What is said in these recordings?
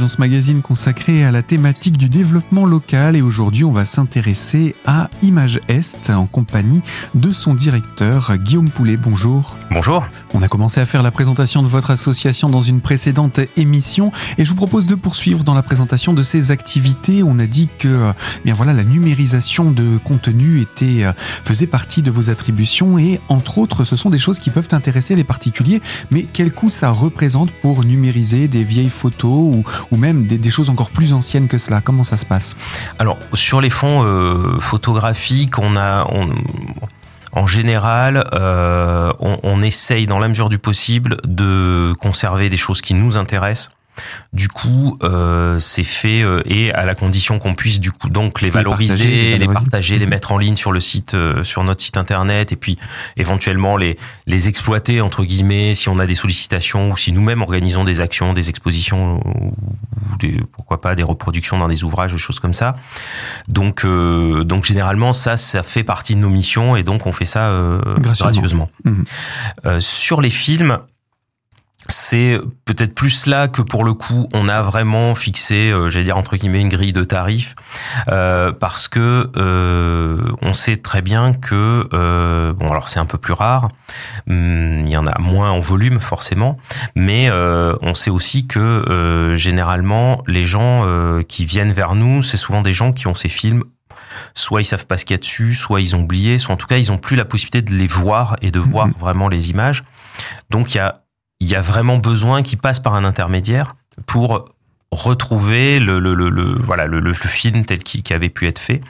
dans ce magazine consacré à la thématique du développement local et aujourd'hui on va s'intéresser à Image Est en compagnie de son directeur Guillaume Poulet. Bonjour. Bonjour. On a commencé à faire la présentation de votre association dans une précédente émission et je vous propose de poursuivre dans la présentation de ces activités. On a dit que euh, bien voilà la numérisation de contenu était euh, faisait partie de vos attributions et entre autres ce sont des choses qui peuvent intéresser les particuliers mais quel coût ça représente pour numériser des vieilles photos ou, même des, choses encore plus anciennes que cela. Comment ça se passe? Alors, sur les fonds euh, photographiques, on a... en général, euh, on, on, essaye dans la mesure du possible de conserver des choses qui nous intéressent du coup, euh, c'est fait euh, et à la condition qu'on puisse du coup donc les valoriser, les partager, les, mettre en ligne sur le site, euh, sur notre site internet, et puis éventuellement les les exploiter entre guillemets si on a des sollicitations ou si nous-mêmes organisons des actions, des expositions ou des, pourquoi pas des reproductions dans des ouvrages, des choses comme ça. Donc donc généralement ça ça fait partie de nos missions et donc on fait ça gracieusement. Mmh. sur les films, c'est peut-être plus là que pour le coup on a vraiment fixé, euh, j'allais dire entre guillemets une grille de tarifs, euh, parce que euh, on sait très bien que bon alors c'est un peu plus rare, hum, il y en a moins en volume forcément, mais on sait aussi que généralement les gens qui viennent vers nous, c'est souvent des gens qui ont ces films soit ils savent pas ce qu'il y a dessus, soit ils ont oublié, soit en tout cas ils ont plus la possibilité de les voir et de voir mm-hmm. vraiment les images. Donc il y a il y a vraiment besoin qu'il passe par un intermédiaire pour retrouver le, le, le, voilà, le, film tel qu'il avait pu être fait.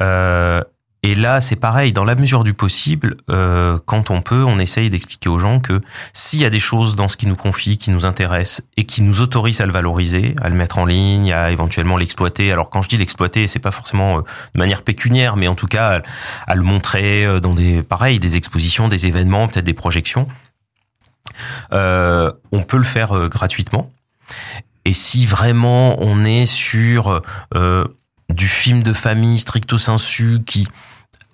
Euh, et là, c'est pareil, dans la mesure du possible, euh, quand on peut, on essaye d'expliquer aux gens que s'il y a des choses dans ce qui nous confie, qui nous intéressent et qui nous autorisent à le valoriser, à le mettre en ligne, à éventuellement l'exploiter. Alors quand je dis l'exploiter, c'est pas forcément euh, de manière pécuniaire, mais en tout cas à, le montrer dans des, pareil, des expositions, des événements, peut-être des projections. Euh, on peut le faire euh, gratuitement. Et si vraiment on est sur euh, du film de famille stricto sensu qui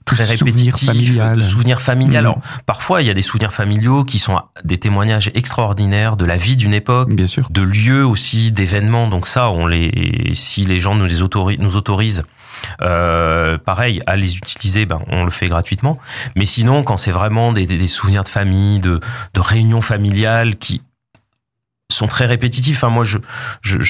très répétitif, familial. souvenir familial. Mmh. Alors parfois il y a des souvenirs familiaux qui sont des témoignages extraordinaires de la vie d'une époque, Bien sûr. de lieux aussi, d'événements. Donc ça, on les, si les gens nous les autorisent, nous autorisent euh, pareil, à les utiliser, ben, on le fait gratuitement. Mais sinon, quand c'est vraiment des, souvenirs de famille, de, réunions familiales qui sont très répétitifs. Enfin, moi, je,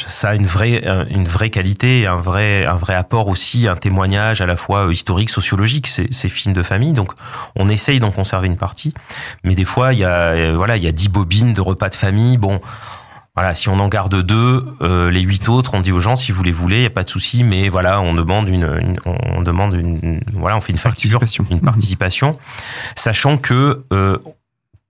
ça a une vraie, une vraie qualité, un vrai, un vrai apport aussi, un témoignage à la fois historique, sociologique, ces, ces films de famille. Donc, on essaye d'en conserver une partie, mais des fois, il y a, voilà, il y a dix bobines de repas de famille. Bon, voilà, si on en garde deux, euh, les huit autres, on dit aux gens si vous les voulez, il y a pas de souci, mais voilà, on demande une, on demande une, voilà, on fait une facture, participation. une participation, sachant que euh,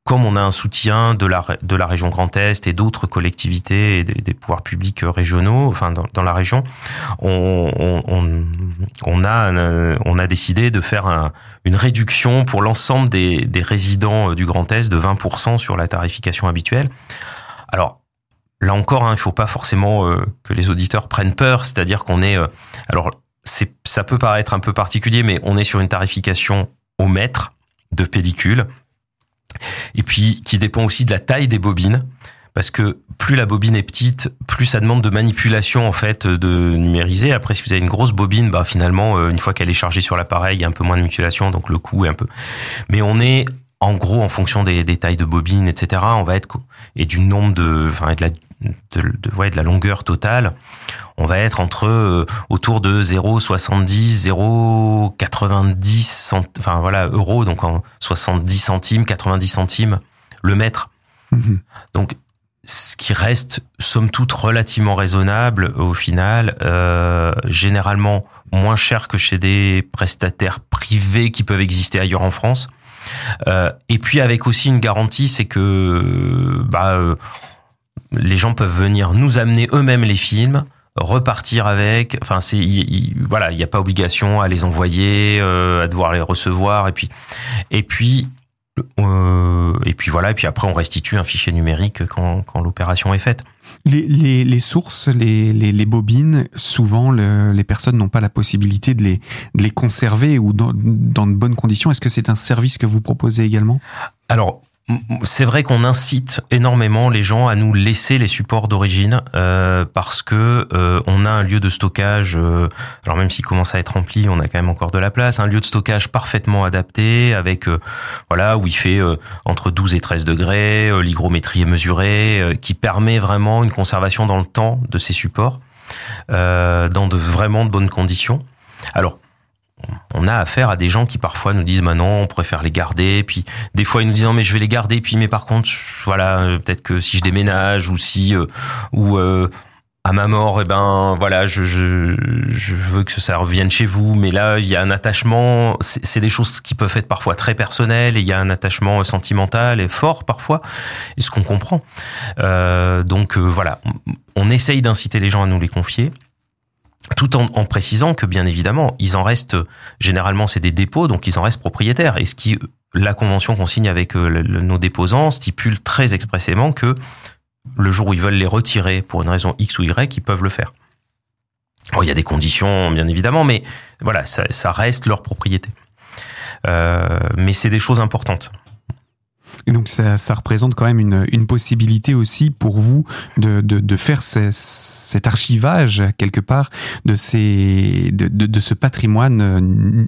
comme on a un soutien de la, de la région Grand Est et d'autres collectivités et des, pouvoirs publics régionaux, enfin dans, dans la région, on, on, on, a, on a décidé de faire un, une réduction pour l'ensemble des, des résidents du Grand Est de 20% sur la tarification habituelle. Alors, là encore, hein, il faut pas forcément euh, que les auditeurs prennent peur, c'est-à-dire qu'on est, euh, alors ça peut paraître un peu particulier, mais on est sur une tarification au mètre de pellicule, et puis qui dépend aussi de la taille des bobines, parce que plus la bobine est petite, plus ça demande de manipulation en fait de numériser. Après, si vous avez une grosse bobine, bah finalement, euh, une fois qu'elle est chargée sur l'appareil, il y a un peu moins de manipulation, donc le coût est un peu. Mais on est en gros, en fonction des, des tailles de bobine, etc., on va être et du nombre de, enfin, de la de, de, ouais, de la longueur totale, on va être entre euh, autour de 0,70, 0,90 enfin voilà euros, donc en 70 centimes, 90 centimes le mètre. Mhm. Donc ce qui reste somme toute relativement raisonnable au final, euh, généralement moins cher que chez des prestataires privés qui peuvent exister ailleurs en France. Euh, et puis avec aussi une garantie, c'est que bah, les gens peuvent venir nous amener eux-mêmes les films repartir avec enfin c'est voilà il n'y a pas obligation à les envoyer euh, à devoir les recevoir et puis et puis euh, et puis voilà et puis après on restitue un fichier numérique quand, quand l'opération est faite les, les, les sources, les, bobines, souvent le, les personnes n'ont pas la possibilité de les, de les conserver ou dans, dans de bonnes conditions. Est-ce que c'est un service que vous proposez également? Alors c'est vrai qu'on incite énormément les gens à nous laisser les supports d'origine euh, parce que euh, on a un lieu de stockage. Euh, alors même s'il commence à être rempli, on a quand même encore de la place. Un lieu de stockage parfaitement adapté avec voilà où il fait entre 12 et 13 degrés, l'hygrométrie est mesurée, qui permet vraiment une conservation dans le temps de ces supports dans de vraiment de bonnes conditions. Alors on a affaire à des gens qui parfois nous disent bah on préfère les garder. Puis des fois ils nous disent non mais je vais les garder. Puis mais par contre voilà euh, peut-être que si je déménage ou si euh, ou euh, à ma mort, et eh ben voilà, je, je, je, veux que ça revienne chez vous, mais là il y a un attachement. C'est des choses qui peuvent être parfois très personnelles et il y a un attachement sentimental et fort parfois, et ce qu'on comprend. donc voilà, on essaye d'inciter les gens à nous les confier tout en, précisant que bien évidemment, ils en restent généralement c'est des dépôts, donc ils en restent propriétaires. Et ce qui la convention qu'on signe avec euh, nos déposants stipule très expressément que le jour où ils veulent les retirer pour une raison X ou Y, ils peuvent le faire. il y a des conditions bien évidemment, mais voilà, ça, reste leur propriété. Euh, mais c'est des choses importantes. Donc ça, représente quand même une, une, possibilité aussi pour vous de, de, de faire cet archivage quelque part de, ces, de, de, de ce patrimoine euh,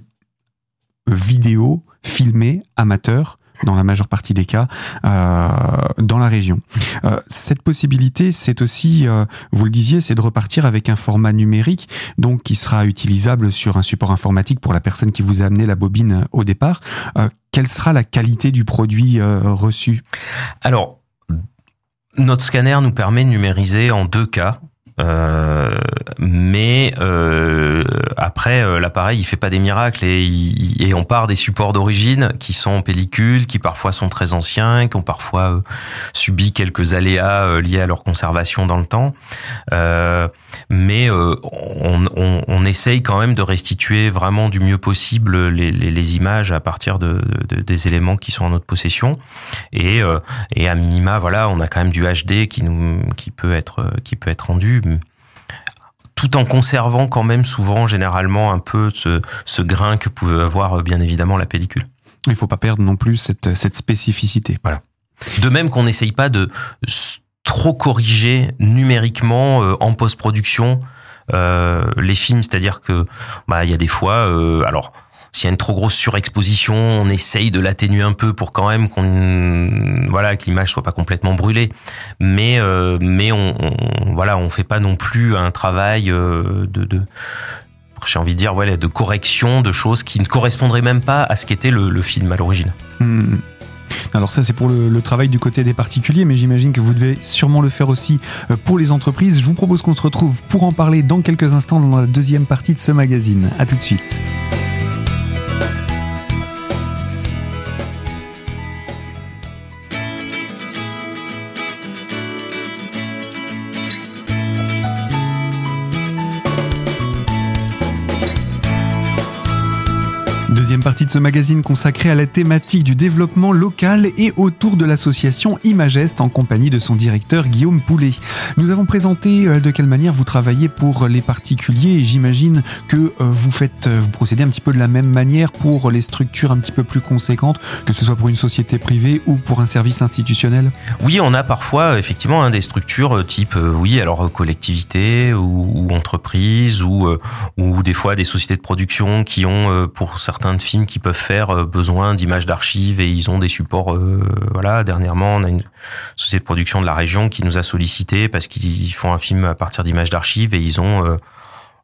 vidéo filmé amateur dans la majeure partie des cas, euh, dans la région. Euh, cette possibilité, c'est aussi, euh, vous le disiez, c'est de repartir avec un format numérique, donc qui sera utilisable sur un support informatique pour la personne qui vous a amené la bobine au départ. Quelle sera la qualité du produit reçu? Alors, notre scanner nous permet de numériser en deux cas. Euh, mais euh, après, euh, l'appareil, il fait pas des miracles et, on part des supports d'origine qui sont en pellicule, qui parfois sont très anciens, qui ont parfois subi quelques aléas liés à leur conservation dans le temps. mais on, essaye quand même de restituer vraiment du mieux possible les, images à partir de, de, des éléments qui sont en notre possession. Et, à minima, voilà, on a quand même du HD qui peut être rendu tout en conservant quand même souvent, généralement, un peu ce, ce grain que pouvait avoir euh, bien évidemment la pellicule. Il ne faut pas perdre non plus cette, cette spécificité. Voilà. De même qu'on n'essaye pas de trop corriger numériquement euh, en post-production euh, les films, c'est-à-dire que bah il y a des fois, euh, alors s'il y a une trop grosse surexposition, on essaye de l'atténuer un peu pour quand même voilà que l'image soit pas complètement brûlée. Mais euh, mais on, on, voilà, on fait pas non plus un travail euh, de, j'ai envie de dire voilà de correction de choses qui ne correspondraient même pas à ce qu'était le, film à l'origine. Mmh. Alors ça c'est pour le, le, travail du côté des particuliers, mais j'imagine que vous devez sûrement le faire aussi euh, pour les entreprises. Je vous propose qu'on se retrouve pour en parler dans quelques instants dans la deuxième partie de ce magazine. À tout de suite. Deuxième partie de ce magazine consacrée à la thématique du développement local et autour de l'association Imagest en compagnie de son directeur Guillaume Poulet. Nous avons présenté euh, de quelle manière vous travaillez pour les particuliers et j'imagine que euh, vous faites, euh, vous procédez un petit peu de la même manière pour les structures un petit peu plus conséquentes, que ce soit pour une société privée ou pour un service institutionnel? Oui, on a parfois effectivement hein, des structures type, oui, alors collectivité ou, entreprise ou, ou des fois des sociétés de production qui ont pour certains films qui peuvent faire euh, besoin d'images d'archives et ils ont des supports. Euh, voilà, dernièrement, on a une société de production de la région qui nous a sollicité parce qu'ils font un film à partir d'images d'archives et ils ont, euh,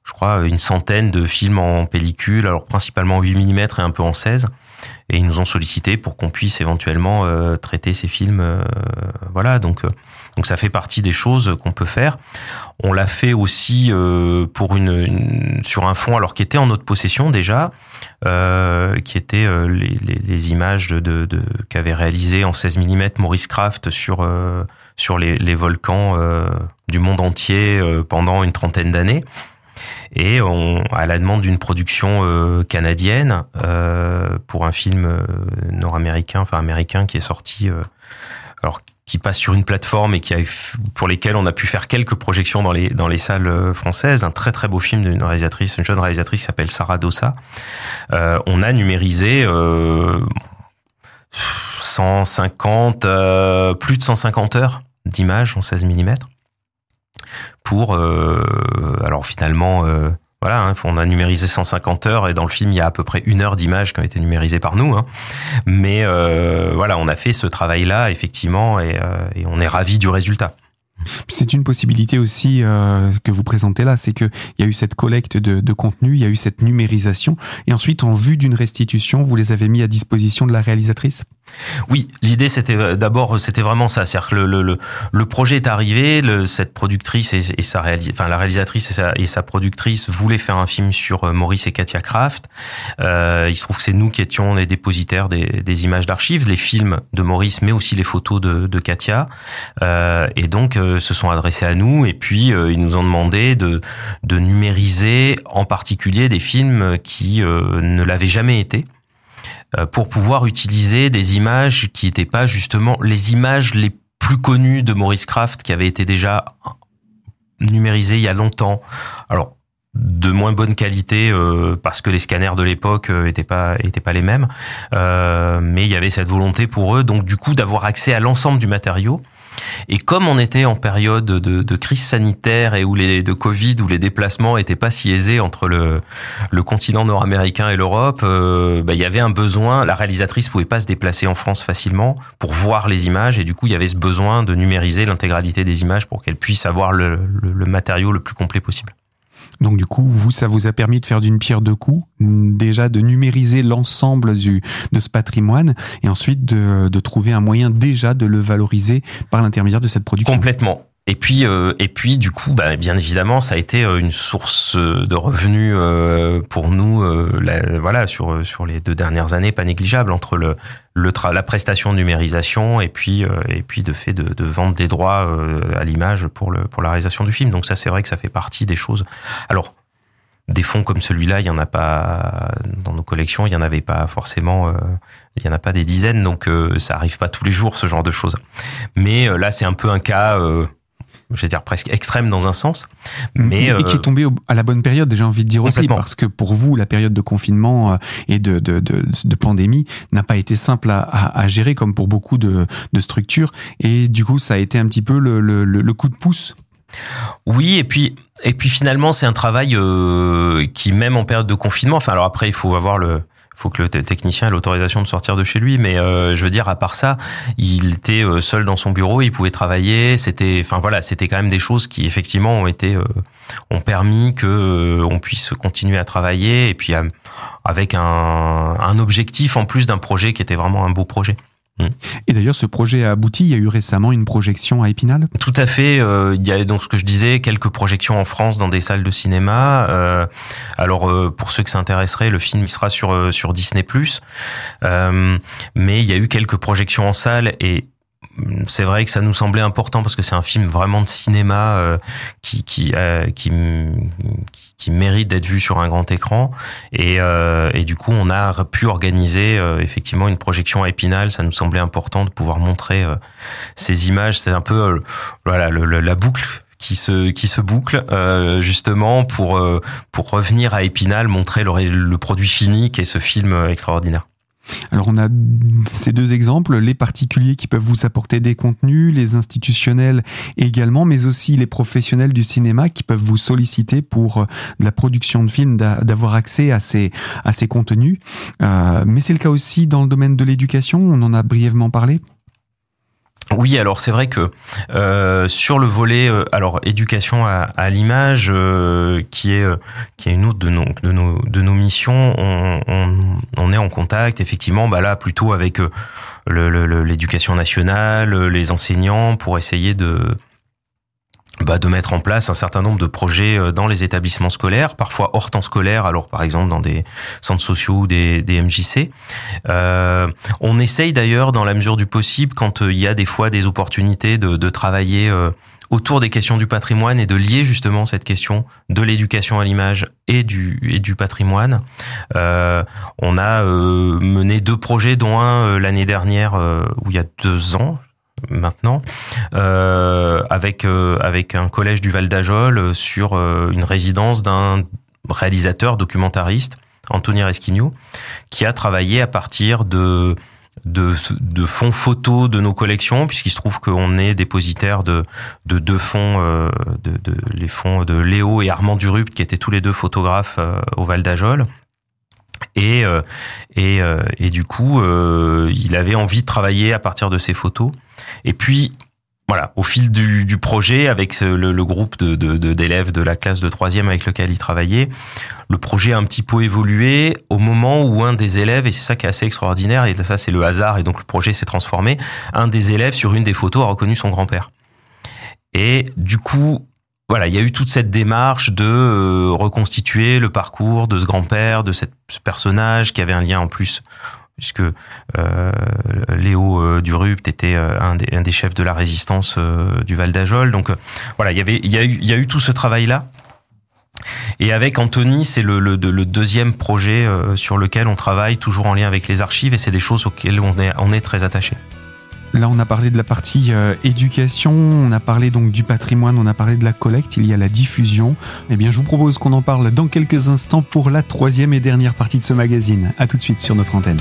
je crois, une centaine de films en pellicule, alors principalement 8 mm et un peu en 16. Et ils nous ont sollicité pour qu'on puisse éventuellement traiter ces films. voilà, donc donc ça fait partie des choses qu'on peut faire. On l'a fait aussi euh, pour une, sur un fond alors qui était en notre possession déjà, euh, qui était euh, les, images de, qu'avait réalisé en 16 mm Maurice Craft sur euh, sur les, volcans euh, du monde entier pendant une trentaine d'années. Et à la demande d'une production canadienne pour un film nord-américain, enfin américain, qui est sorti alors qui passe sur une plateforme et qui a, pour lesquels on a pu faire quelques projections dans les dans les salles euh, françaises. Un très très beau film d'une réalisatrice, une jeune réalisatrice qui s'appelle Sarah Dossa. Euh, on a numérisé. Euh, 150, plus de 150 heures d'images en 16 mm pour, alors finalement, voilà, hein, on a numérisé 150 heures et dans le film il y a à peu près une heure d'images qui ont été numérisées par nous. Hein. Mais voilà, on a fait ce travail-là effectivement et, on est ravi du résultat. C'est une possibilité aussi euh, que vous présentez là, c'est qu'il y a eu cette collecte de, de, contenu, il y a eu cette numérisation, et ensuite, en vue d'une restitution, vous les avez mis à disposition de la réalisatrice? Oui, l'idée c'était euh, d'abord c'était vraiment ça, c'est-à-dire que le, projet est arrivé, cette productrice et, sa réalis, enfin la réalisatrice et sa, productrice voulaient faire un film sur euh, Maurice et Katia Kraft. Euh, il se trouve que c'est nous qui étions les dépositaires des, images d'archives, les films de Maurice, mais aussi les photos de, Katia, et donc se sont adressés à nous et puis ils nous ont demandé de, de numériser en particulier des films qui ne l'avaient jamais été. Euh, pour pouvoir utiliser des images qui n'étaient pas justement les images les plus connues de Maurice Kraft qui avaient été déjà numérisées il y a longtemps. Alors de moins bonne qualité euh, parce que les scanners de l'époque euh, étaient pas étaient pas les mêmes, euh, mais il y avait cette volonté pour eux donc du coup d'avoir accès à l'ensemble du matériau et comme on était en période de, crise sanitaire et où les de Covid, où les déplacements étaient pas si aisés entre le, le continent nord-américain et l'Europe, euh, bah, il y avait un besoin. La réalisatrice pouvait pas se déplacer en France facilement pour voir les images, et du coup, il y avait ce besoin de numériser l'intégralité des images pour qu'elle puisse avoir le, le, le matériau le plus complet possible. Donc du coup, vous, ça vous a permis de faire d'une pierre deux coups, déjà de numériser l'ensemble de ce patrimoine et ensuite de, de trouver un moyen déjà de le valoriser par l'intermédiaire de cette production. Complètement. Et puis, euh, et puis, du coup, bah, bien évidemment, ça a été euh, une source de revenus euh, pour nous, la, voilà, sur sur les deux dernières années, pas négligeable entre le, le la prestation de numérisation et puis et puis de fait de, de vendre des droits à l'image pour le pour la réalisation du film. Donc ça, c'est vrai que ça fait partie des choses. Alors. Des fonds comme celui-là, il y en a pas dans nos collections, il y en avait pas forcément, il y en a pas des dizaines, donc ça arrive pas tous les jours ce genre de choses. Mais là, c'est un peu un cas je vais dire presque extrême dans un sens, mais et qui est euh, tombé à la bonne période, j'ai envie de dire aussi, parce que pour vous, la période de confinement euh, et de, de, de, de pandémie n'a pas été simple à, à, gérer comme pour beaucoup de, de structures, et du coup, ça a été un petit peu le, le, le coup de pouce. Oui, et puis et puis finalement, c'est un travail euh, qui, même en période de confinement, enfin alors après, il faut avoir le faut que le technicien ait l'autorisation de sortir de chez lui. Mais euh, je veux dire, à part ça, il était euh, seul dans son bureau, il pouvait travailler. C'était, enfin voilà, c'était quand même des choses qui effectivement ont été, euh, ont permis que on puisse continuer à travailler et puis avec un, un objectif en plus d'un projet qui était vraiment un beau projet. Et d'ailleurs, ce projet a abouti. Il y a eu récemment une projection à Épinal? Tout à fait. Euh, il y a donc ce que je disais, quelques projections en France dans des salles de cinéma. Euh, alors, euh, pour ceux qui s'intéresseraient, le film il sera sur sur Disney+. mais il y a eu quelques projections en salle et c'est vrai que ça nous semblait important parce que c'est un film vraiment de cinéma qui qui, qui, qui mérite d'être vu sur un grand écran. Et, euh, et, du coup, on a pu organiser euh, effectivement une projection à Épinal. Ça nous semblait important de pouvoir montrer euh, ces images. C'est un peu euh, voilà la boucle qui se qui se boucle justement pour pour revenir à Épinal, montrer le, le produit fini qui est ce film extraordinaire. Alors on a ces deux exemples, les particuliers qui peuvent vous apporter des contenus, les institutionnels également, mais aussi les professionnels du cinéma qui peuvent vous solliciter pour euh, de la production de films, d'avoir accès à ces, à ces contenus. Euh, mais c'est le cas aussi dans le domaine de l'éducation, on en a brièvement parlé. Oui, alors c'est vrai que euh, sur le volet, euh, alors éducation à, l'image, euh, qui est qui est une autre de nos de nos de nos missions, on, on, on est en contact effectivement, bah là plutôt avec l'éducation nationale, les enseignants pour essayer de bah, de mettre en place un certain nombre de projets euh, dans les établissements scolaires, parfois hors temps scolaire, alors par exemple dans des centres sociaux ou des, des MJC. Euh, on essaye d'ailleurs, dans la mesure du possible, quand euh, il y a des fois des opportunités de, travailler autour des questions du patrimoine et de lier justement cette question de l'éducation à l'image et du, et du patrimoine. On a mené deux projets, dont un l'année dernière, où il y a deux ans, maintenant, euh, avec euh, avec un collège du Val d'Ajol sur euh, une résidence d'un réalisateur documentariste, Anthony Resquigno, qui a travaillé à partir de de, fonds photos de nos collections, puisqu'il se trouve qu'on est dépositaire de, de deux fonds, de, les fonds de Léo et Armand Durup, qui étaient tous les deux photographes au Val d'Ajol. Et, et, et, du coup, il avait envie de travailler à partir de ces photos. Et puis, voilà, au fil du, projet, avec le, groupe d'élèves de, de, la classe de troisième avec lequel il travaillait, le projet a un petit peu évolué au moment où un des élèves, et c'est ça qui est assez extraordinaire, et ça c'est le hasard, et donc le projet s'est transformé, un des élèves sur une des photos a reconnu son grand-père. Et du coup, voilà, il y a eu toute cette démarche de euh, reconstituer le parcours de ce grand-père, de ce personnage qui avait un lien en plus puisque euh, Léo euh, Durupt était un des, chefs de la résistance du Val d'Ajol. Donc voilà, il y avait, il y a eu, il y a eu tout ce travail-là. Et avec Anthony, c'est le, le, le, deuxième projet sur lequel on travaille, toujours en lien avec les archives, et c'est des choses auxquelles on est, on est très attaché. Là, on a parlé de la partie euh, éducation, on a parlé donc du patrimoine, on a parlé de la collecte, il y a la diffusion. Eh bien, je vous propose qu'on en parle dans quelques instants pour la troisième et dernière partie de ce magazine. À tout de suite sur notre antenne.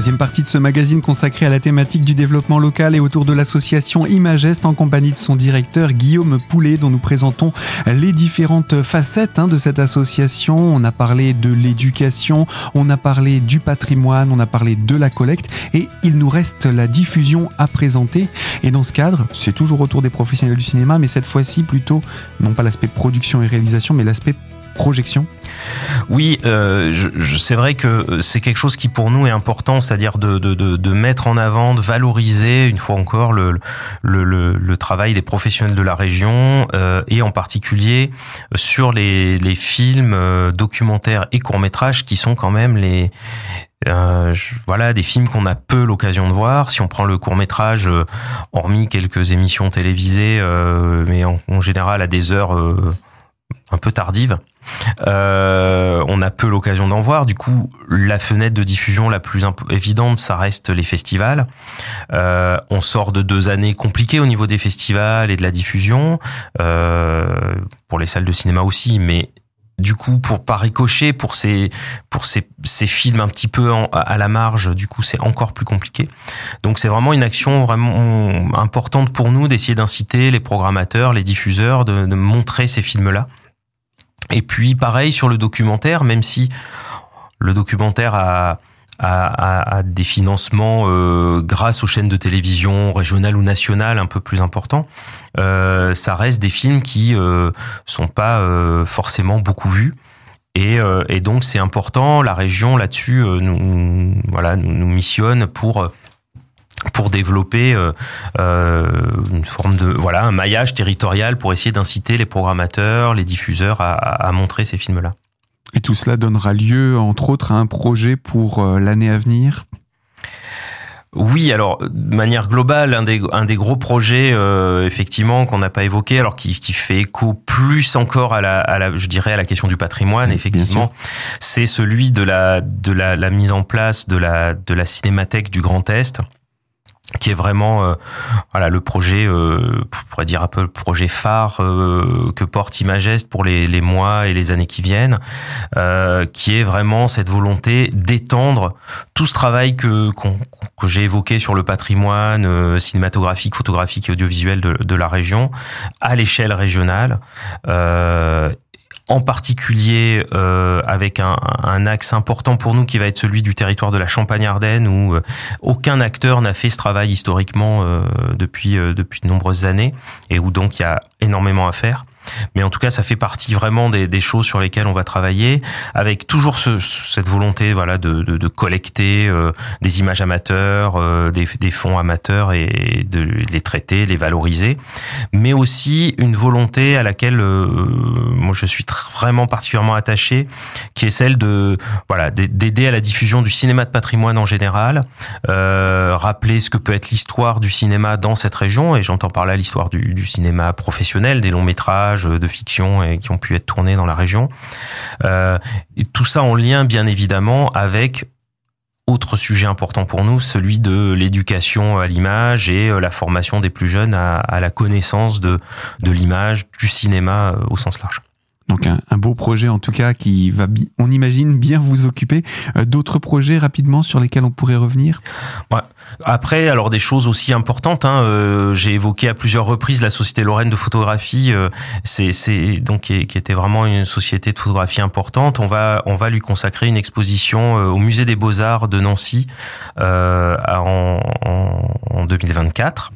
Troisième partie de ce magazine consacré à la thématique du développement local et autour de l'association Imagest en compagnie de son directeur Guillaume Poulet dont nous présentons les différentes facettes hein, de cette association. On a parlé de l'éducation, on a parlé du patrimoine, on a parlé de la collecte et il nous reste la diffusion à présenter. Et dans ce cadre, c'est toujours autour des professionnels du cinéma mais cette fois-ci plutôt non pas l'aspect production et réalisation mais l'aspect projection Oui, euh, c'est vrai que c'est quelque chose qui pour nous est important, c'est-à-dire de, mettre en avant, de valoriser une fois encore le, travail des professionnels de la région euh, et en particulier sur les, films euh, documentaires et courts-métrages qui sont quand même les, euh, voilà des films qu'on a peu l'occasion de voir. Si on prend le court métrage, euh, hormis quelques émissions télévisées, euh, mais en, général à des heures euh, un peu tardives, euh, on a peu l'occasion d'en voir. Du coup, la fenêtre de diffusion la plus évidente, ça reste les festivals. Euh, on sort de deux années compliquées au niveau des festivals et de la diffusion, euh, pour les salles de cinéma aussi, mais du coup, pour pas ricocher, pour ces, pour films un petit peu à la marge, du coup, c'est encore plus compliqué. Donc, c'est vraiment une action vraiment importante pour nous d'essayer d'inciter les programmateurs, les diffuseurs, de montrer ces films-là. Et puis pareil sur le documentaire, même si le documentaire a, des financements euh, grâce aux chaînes de télévision régionales ou nationales un peu plus importants, euh, ça reste des films qui euh, sont pas euh, forcément beaucoup vus. Et, euh, et donc c'est important, la région là-dessus euh, nous, voilà, nous, nous missionne pour pour développer euh, euh, une forme de voilà un maillage territorial pour essayer d'inciter les programmateurs, les diffuseurs à, à, montrer ces films-là. Et tout cela donnera lieu, entre autres, à un projet pour euh, l'année à venir? Oui, alors de manière globale, un des, un des gros projets euh, effectivement qu'on n'a pas évoqué, alors qui, qui fait écho plus encore à la, à la, je dirais à la question du patrimoine, effectivement, c'est celui de la de la, la, mise en place de la de la cinémathèque du Grand Est qui est vraiment euh, voilà le projet euh, pourrait dire un peu le projet phare euh, que porte Imagest pour les, mois et les années qui viennent euh, qui est vraiment cette volonté d'étendre tout ce travail que qu que j'ai évoqué sur le patrimoine euh, cinématographique photographique et audiovisuel de, la région à l'échelle régionale en particulier euh, avec un, axe important pour nous qui va être celui du territoire de la Champagne-Ardenne où euh, aucun acteur n'a fait ce travail historiquement euh, depuis euh, depuis de nombreuses années et où donc il y a énormément à faire. Mais en tout cas, ça fait partie vraiment des, choses sur lesquelles on va travailler, avec toujours ce, cette volonté, voilà, de, collecter euh, des images amateurs, euh, des, fonds amateurs et de les traiter, les valoriser, mais aussi une volonté à laquelle euh, moi je suis vraiment particulièrement attaché, qui est celle de, voilà, d'aider à la diffusion du cinéma de patrimoine en général, rappeler ce que peut être l'histoire du cinéma dans cette région, et j'entends par là l'histoire du cinéma professionnel, des longs métrages de fiction et qui ont pu être tournés dans la région. Euh, tout ça en lien, bien évidemment, avec autre sujet important pour nous, celui de l'éducation à l'image et la formation des plus jeunes à, la connaissance de, de l'image, du cinéma au sens large. Donc un, beau projet en tout cas qui va, on imagine, bien vous occuper. Euh, d'autres projets rapidement sur lesquels on pourrait revenir? Ouais. Après, alors des choses aussi importantes. Hein, euh, J'ai évoqué à plusieurs reprises la Société Lorraine de photographie. Euh, c'est donc qui, était vraiment une société de photographie importante. On va on va lui consacrer une exposition au Musée des Beaux Arts de Nancy en, en, en 2024.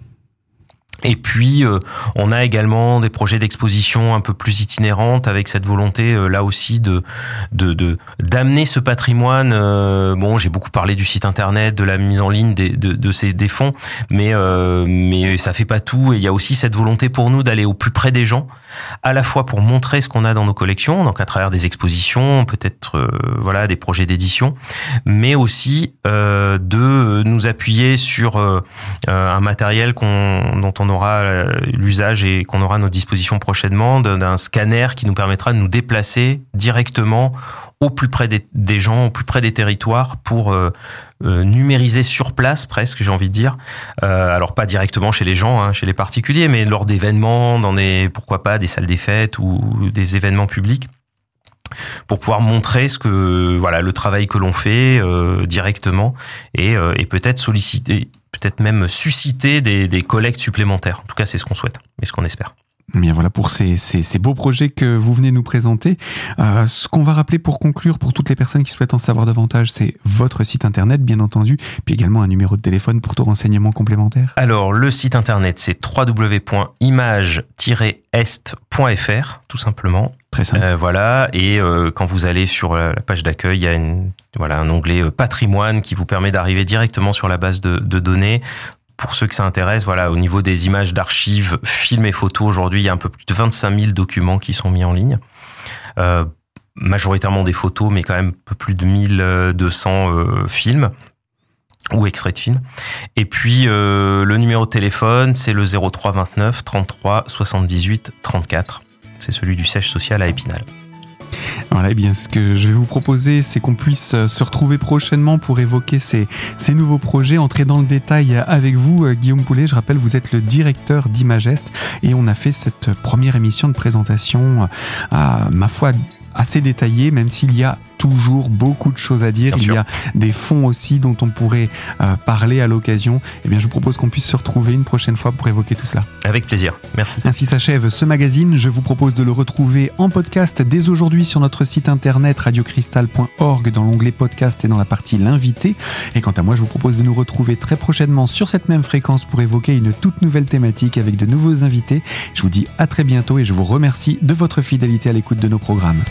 Et puis, euh, on a également des projets d'exposition un peu plus itinérantes avec cette volonté euh, là aussi de de d'amener ce patrimoine. Euh, bon, j'ai beaucoup parlé du site internet, de la mise en ligne des de, de ces des fonds, mais mais ça fait pas tout. Et il y a aussi cette volonté pour nous d'aller au plus près des gens, à la fois pour montrer ce qu'on a dans nos collections, donc à travers des expositions, peut-être voilà des projets d'édition, mais aussi de nous appuyer sur un matériel qu'on dont on aura euh, l'usage et qu'on aura à nos dispositions prochainement d'un scanner qui nous permettra de nous déplacer directement au plus près des, gens, au plus près des territoires pour euh, euh, numériser sur place presque, j'ai envie de dire. alors pas directement chez les gens, hein, chez les particuliers, mais lors d'événements, dans des pourquoi pas des salles des fêtes ou des événements publics pour pouvoir montrer ce que voilà le travail que l'on fait directement et, et peut-être solliciter peut-être même susciter des, collectes supplémentaires. En tout cas, c'est ce qu'on souhaite et ce qu'on espère. Bien voilà pour ces, beaux projets que vous venez nous présenter. Euh, ce qu'on va rappeler pour conclure, pour toutes les personnes qui souhaitent en savoir davantage, c'est votre site internet, bien entendu, puis également un numéro de téléphone pour tout renseignement complémentaire. Alors le site internet, c'est www.image-est.fr, tout simplement. Très simple. Euh, voilà, et euh, quand vous allez sur la page d'accueil, il y a une, voilà, un onglet patrimoine qui vous permet d'arriver directement sur la base de, de données pour ceux que ça intéresse, voilà, au niveau des images d'archives, films et photos, aujourd'hui, il y a un peu plus de 25 000 documents qui sont mis en ligne. Euh, majoritairement des photos, mais quand même un peu plus de 1200 euh, films ou extraits de films. Et puis, euh, le numéro de téléphone, c'est le 03 29 33 78 34. C'est celui du siège social à Épinal. Voilà, eh bien ce que je vais vous proposer, c'est qu'on puisse euh, se retrouver prochainement pour évoquer ces, nouveaux projets, entrer dans le détail avec vous, euh, Guillaume Poulet. Je rappelle, vous êtes le directeur d'Imagest et on a fait cette première émission de présentation euh, ma foi assez détaillée, même s'il y a toujours beaucoup de choses à dire. Il y a des fonds aussi dont on pourrait euh, parler à l'occasion. Eh bien, je vous propose qu'on puisse se retrouver une prochaine fois pour évoquer tout cela. Avec plaisir. Merci. Ainsi s'achève ce magazine. Je vous propose de le retrouver en podcast dès aujourd'hui sur notre site internet radiocristal.org dans l'onglet podcast et dans la partie l'invité. Et quant à moi, je vous propose de nous retrouver très prochainement sur cette même fréquence pour évoquer une toute nouvelle thématique avec de nouveaux invités. Je vous dis à très bientôt et je vous remercie de votre fidélité à l'écoute de nos programmes.